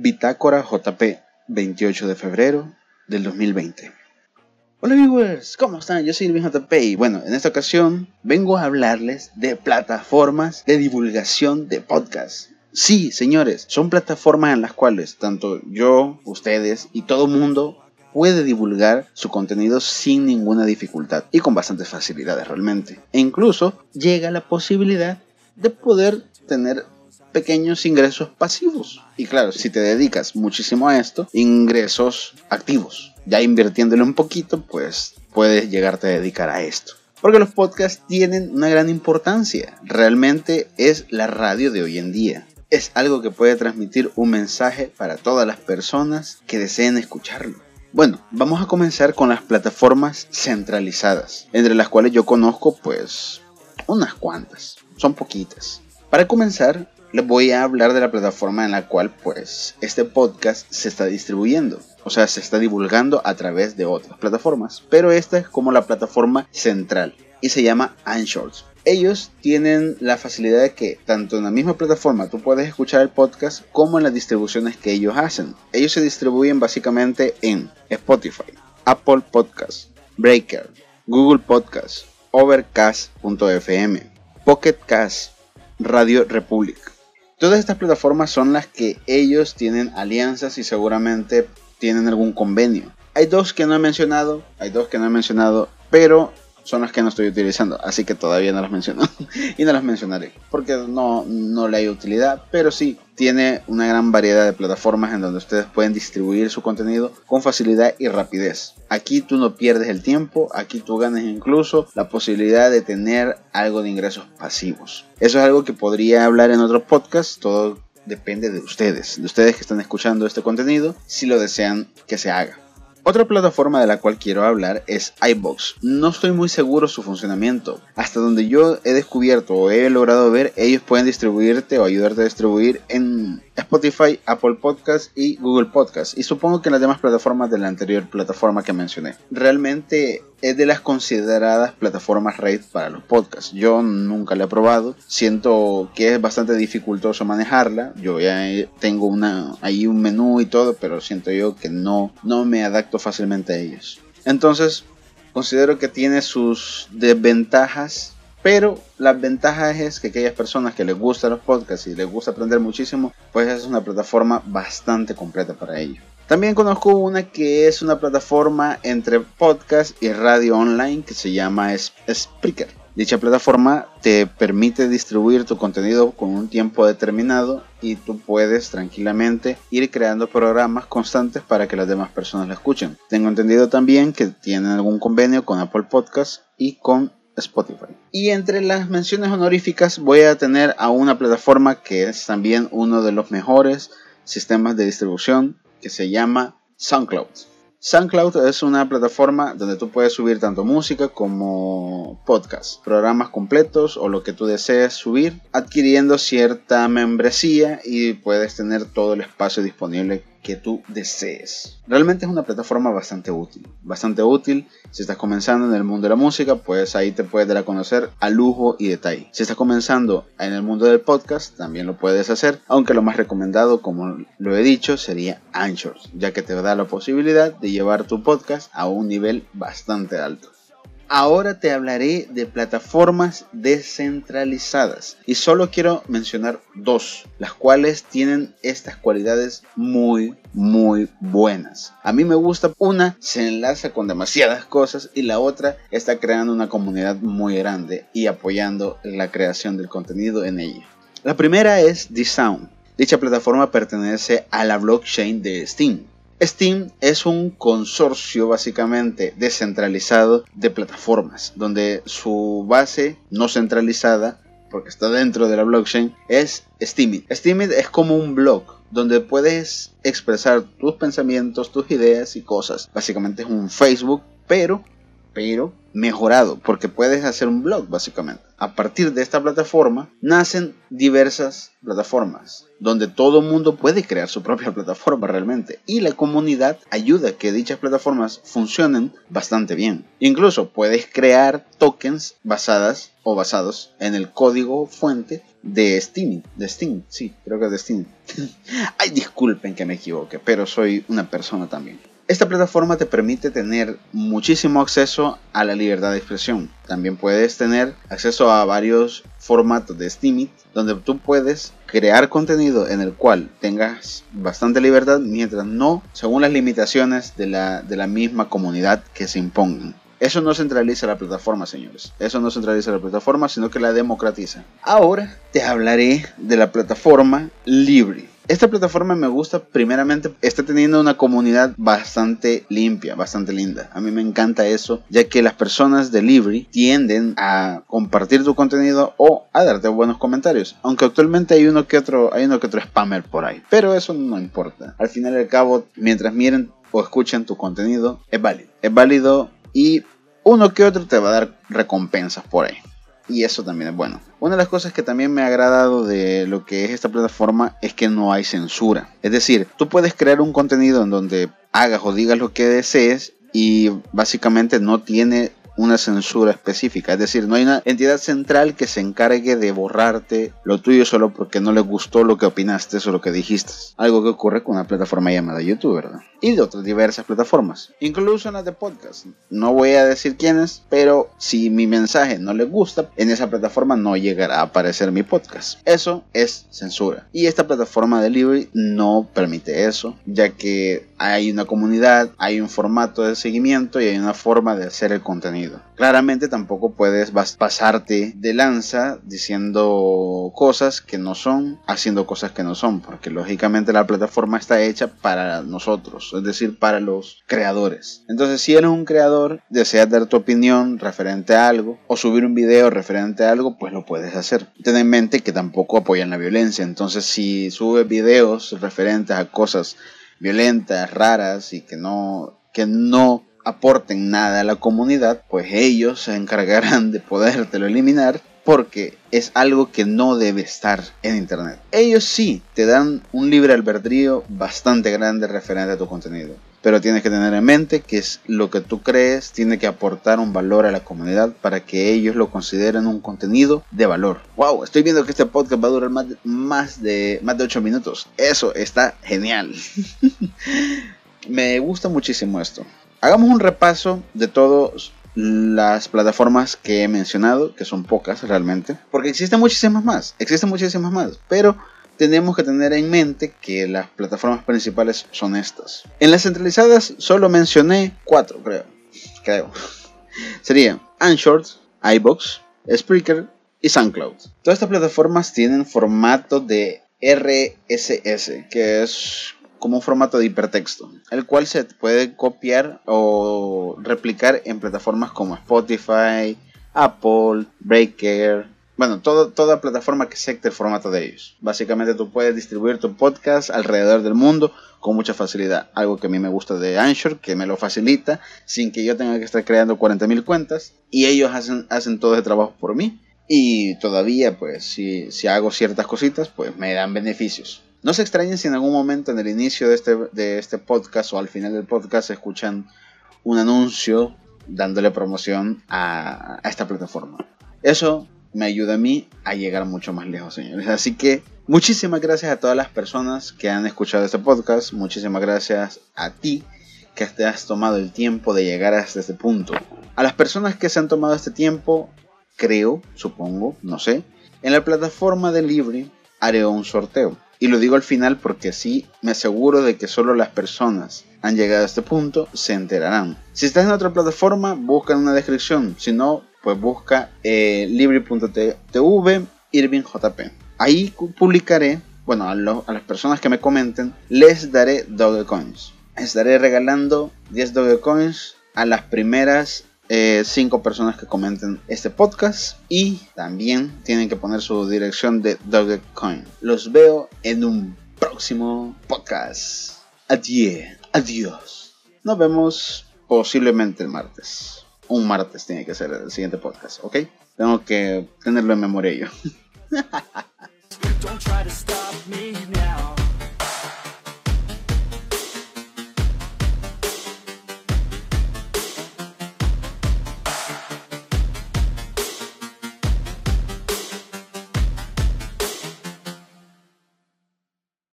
Bitácora JP, 28 de febrero del 2020. Hola viewers, ¿cómo están? Yo soy Irving JP y bueno, en esta ocasión vengo a hablarles de plataformas de divulgación de podcast. Sí, señores, son plataformas en las cuales tanto yo, ustedes y todo mundo puede divulgar su contenido sin ninguna dificultad y con bastantes facilidades realmente. E incluso llega la posibilidad de poder tener pequeños ingresos pasivos. Y claro, si te dedicas muchísimo a esto, ingresos activos. Ya invirtiéndole un poquito, pues puedes llegarte a dedicar a esto. Porque los podcasts tienen una gran importancia. Realmente es la radio de hoy en día. Es algo que puede transmitir un mensaje para todas las personas que deseen escucharlo. Bueno, vamos a comenzar con las plataformas centralizadas, entre las cuales yo conozco pues unas cuantas, son poquitas. Para comenzar, les voy a hablar de la plataforma en la cual pues este podcast se está distribuyendo. O sea, se está divulgando a través de otras plataformas. Pero esta es como la plataforma central y se llama Anchor. Ellos tienen la facilidad de que tanto en la misma plataforma tú puedes escuchar el podcast como en las distribuciones que ellos hacen. Ellos se distribuyen básicamente en Spotify, Apple Podcasts, Breaker, Google Podcasts, Overcast.fm, Pocket Cast, Radio Republic. Todas estas plataformas son las que ellos tienen alianzas y seguramente tienen algún convenio. Hay dos que no he mencionado, hay dos que no he mencionado, pero son las que no estoy utilizando, así que todavía no las menciono y no las mencionaré porque no, no le hay utilidad, pero sí tiene una gran variedad de plataformas en donde ustedes pueden distribuir su contenido con facilidad y rapidez. Aquí tú no pierdes el tiempo, aquí tú ganas incluso la posibilidad de tener algo de ingresos pasivos. Eso es algo que podría hablar en otro podcast, todo depende de ustedes, de ustedes que están escuchando este contenido, si lo desean que se haga. Otra plataforma de la cual quiero hablar es iBox. No estoy muy seguro su funcionamiento. Hasta donde yo he descubierto o he logrado ver, ellos pueden distribuirte o ayudarte a distribuir en Spotify, Apple Podcast y Google Podcast. Y supongo que en las demás plataformas de la anterior plataforma que mencioné. Realmente es de las consideradas plataformas RAID para los podcasts. Yo nunca la he probado. Siento que es bastante dificultoso manejarla. Yo ya tengo ahí un menú y todo, pero siento yo que no, no me adapto fácilmente a ellos. Entonces, considero que tiene sus desventajas pero la ventaja es que aquellas personas que les gustan los podcasts y les gusta aprender muchísimo, pues es una plataforma bastante completa para ello. También conozco una que es una plataforma entre podcast y radio online que se llama Spreaker. Dicha plataforma te permite distribuir tu contenido con un tiempo determinado y tú puedes tranquilamente ir creando programas constantes para que las demás personas la escuchen. Tengo entendido también que tienen algún convenio con Apple Podcasts y con Spotify. Y entre las menciones honoríficas voy a tener a una plataforma que es también uno de los mejores sistemas de distribución que se llama SoundCloud. SoundCloud es una plataforma donde tú puedes subir tanto música como podcast, programas completos o lo que tú desees subir, adquiriendo cierta membresía y puedes tener todo el espacio disponible que tú desees. Realmente es una plataforma bastante útil, bastante útil. Si estás comenzando en el mundo de la música, pues ahí te puedes dar a conocer a lujo y detalle. Si estás comenzando en el mundo del podcast, también lo puedes hacer, aunque lo más recomendado, como lo he dicho, sería Anchor, ya que te da la posibilidad de llevar tu podcast a un nivel bastante alto. Ahora te hablaré de plataformas descentralizadas y solo quiero mencionar dos, las cuales tienen estas cualidades muy, muy buenas. A mí me gusta una, se enlaza con demasiadas cosas y la otra está creando una comunidad muy grande y apoyando la creación del contenido en ella. La primera es D-Sound. Dicha plataforma pertenece a la blockchain de Steam Steam es un consorcio básicamente descentralizado de plataformas, donde su base no centralizada, porque está dentro de la blockchain, es Steemit. Steemit es como un blog donde puedes expresar tus pensamientos, tus ideas y cosas. Básicamente es un Facebook, pero, pero mejorado, porque puedes hacer un blog básicamente. A partir de esta plataforma nacen diversas plataformas, donde todo mundo puede crear su propia plataforma realmente, y la comunidad ayuda a que dichas plataformas funcionen bastante bien. Incluso puedes crear tokens basadas o basados en el código fuente de Steam, de Steam, sí, creo que es de Steam. Ay, disculpen que me equivoque, pero soy una persona también. Esta plataforma te permite tener muchísimo acceso a la libertad de expresión. También puedes tener acceso a varios formatos de Steam donde tú puedes crear contenido en el cual tengas bastante libertad mientras no según las limitaciones de la, de la misma comunidad que se impongan. Eso no centraliza la plataforma, señores. Eso no centraliza la plataforma, sino que la democratiza. Ahora te hablaré de la plataforma Libre. Esta plataforma me gusta, primeramente, está teniendo una comunidad bastante limpia, bastante linda. A mí me encanta eso, ya que las personas de Libre tienden a compartir tu contenido o a darte buenos comentarios. Aunque actualmente hay uno que otro, hay uno que otro spammer por ahí. Pero eso no importa. Al final y al cabo, mientras miren o escuchen tu contenido, es válido. Es válido y uno que otro te va a dar recompensas por ahí. Y eso también es bueno. Una de las cosas que también me ha agradado de lo que es esta plataforma es que no hay censura. Es decir, tú puedes crear un contenido en donde hagas o digas lo que desees y básicamente no tiene una censura específica. Es decir, no hay una entidad central que se encargue de borrarte lo tuyo solo porque no le gustó lo que opinaste o lo que dijiste. Algo que ocurre con una plataforma llamada YouTube, ¿verdad? Y de otras diversas plataformas. Incluso en las de podcast. No voy a decir quiénes, pero si mi mensaje no le gusta, en esa plataforma no llegará a aparecer mi podcast. Eso es censura. Y esta plataforma de Libre no permite eso, ya que hay una comunidad, hay un formato de seguimiento y hay una forma de hacer el contenido. Claramente tampoco puedes pasarte de lanza diciendo cosas que no son, haciendo cosas que no son, porque lógicamente la plataforma está hecha para nosotros, es decir, para los creadores. Entonces, si eres un creador, deseas dar tu opinión referente a algo o subir un video referente a algo, pues lo puedes hacer. Ten en mente que tampoco apoyan la violencia, entonces si subes videos referentes a cosas violentas, raras y que no, que no aporten nada a la comunidad, pues ellos se encargarán de podértelo eliminar porque es algo que no debe estar en internet. Ellos sí te dan un libre albedrío bastante grande referente a tu contenido. Pero tienes que tener en mente que es lo que tú crees tiene que aportar un valor a la comunidad para que ellos lo consideren un contenido de valor. Wow, estoy viendo que este podcast va a durar más de, más de, más de 8 minutos. Eso está genial. Me gusta muchísimo esto. Hagamos un repaso de todas las plataformas que he mencionado, que son pocas realmente, porque existen muchísimas más, existen muchísimas más, pero tenemos que tener en mente que las plataformas principales son estas. En las centralizadas solo mencioné cuatro, creo. Creo. Sería Anchor, iBox, Spreaker y SoundCloud. Todas estas plataformas tienen formato de RSS, que es como un formato de hipertexto, el cual se puede copiar o replicar en plataformas como Spotify, Apple, Breaker, bueno, toda plataforma que acepte el formato de ellos. Básicamente tú puedes distribuir tu podcast alrededor del mundo con mucha facilidad. Algo que a mí me gusta de Anchor, que me lo facilita sin que yo tenga que estar creando 40.000 cuentas. Y ellos hacen, hacen todo ese trabajo por mí. Y todavía, pues, si, si hago ciertas cositas, pues me dan beneficios. No se extrañen si en algún momento en el inicio de este, de este podcast o al final del podcast escuchan un anuncio dándole promoción a, a esta plataforma. Eso me ayuda a mí a llegar mucho más lejos, señores. Así que muchísimas gracias a todas las personas que han escuchado este podcast. Muchísimas gracias a ti que te has tomado el tiempo de llegar hasta este punto. A las personas que se han tomado este tiempo, creo, supongo, no sé, en la plataforma de Libre haré un sorteo. Y lo digo al final porque así me aseguro de que solo las personas han llegado a este punto se enterarán. Si estás en otra plataforma, busca en una descripción. Si no, pues busca eh, libre.tv Irving JP. Ahí publicaré, bueno, a, las personas que me comenten, les daré Dogecoins. Estaré regalando 10 Dogecoins a las primeras 5 eh, personas que comenten este podcast y también tienen que poner su dirección de Dogecoin. Los veo en un próximo podcast. Adiós. Adiós. Nos vemos posiblemente el martes un martes tiene que ser el siguiente podcast, ¿ok? Tengo que tenerlo en memoria yo.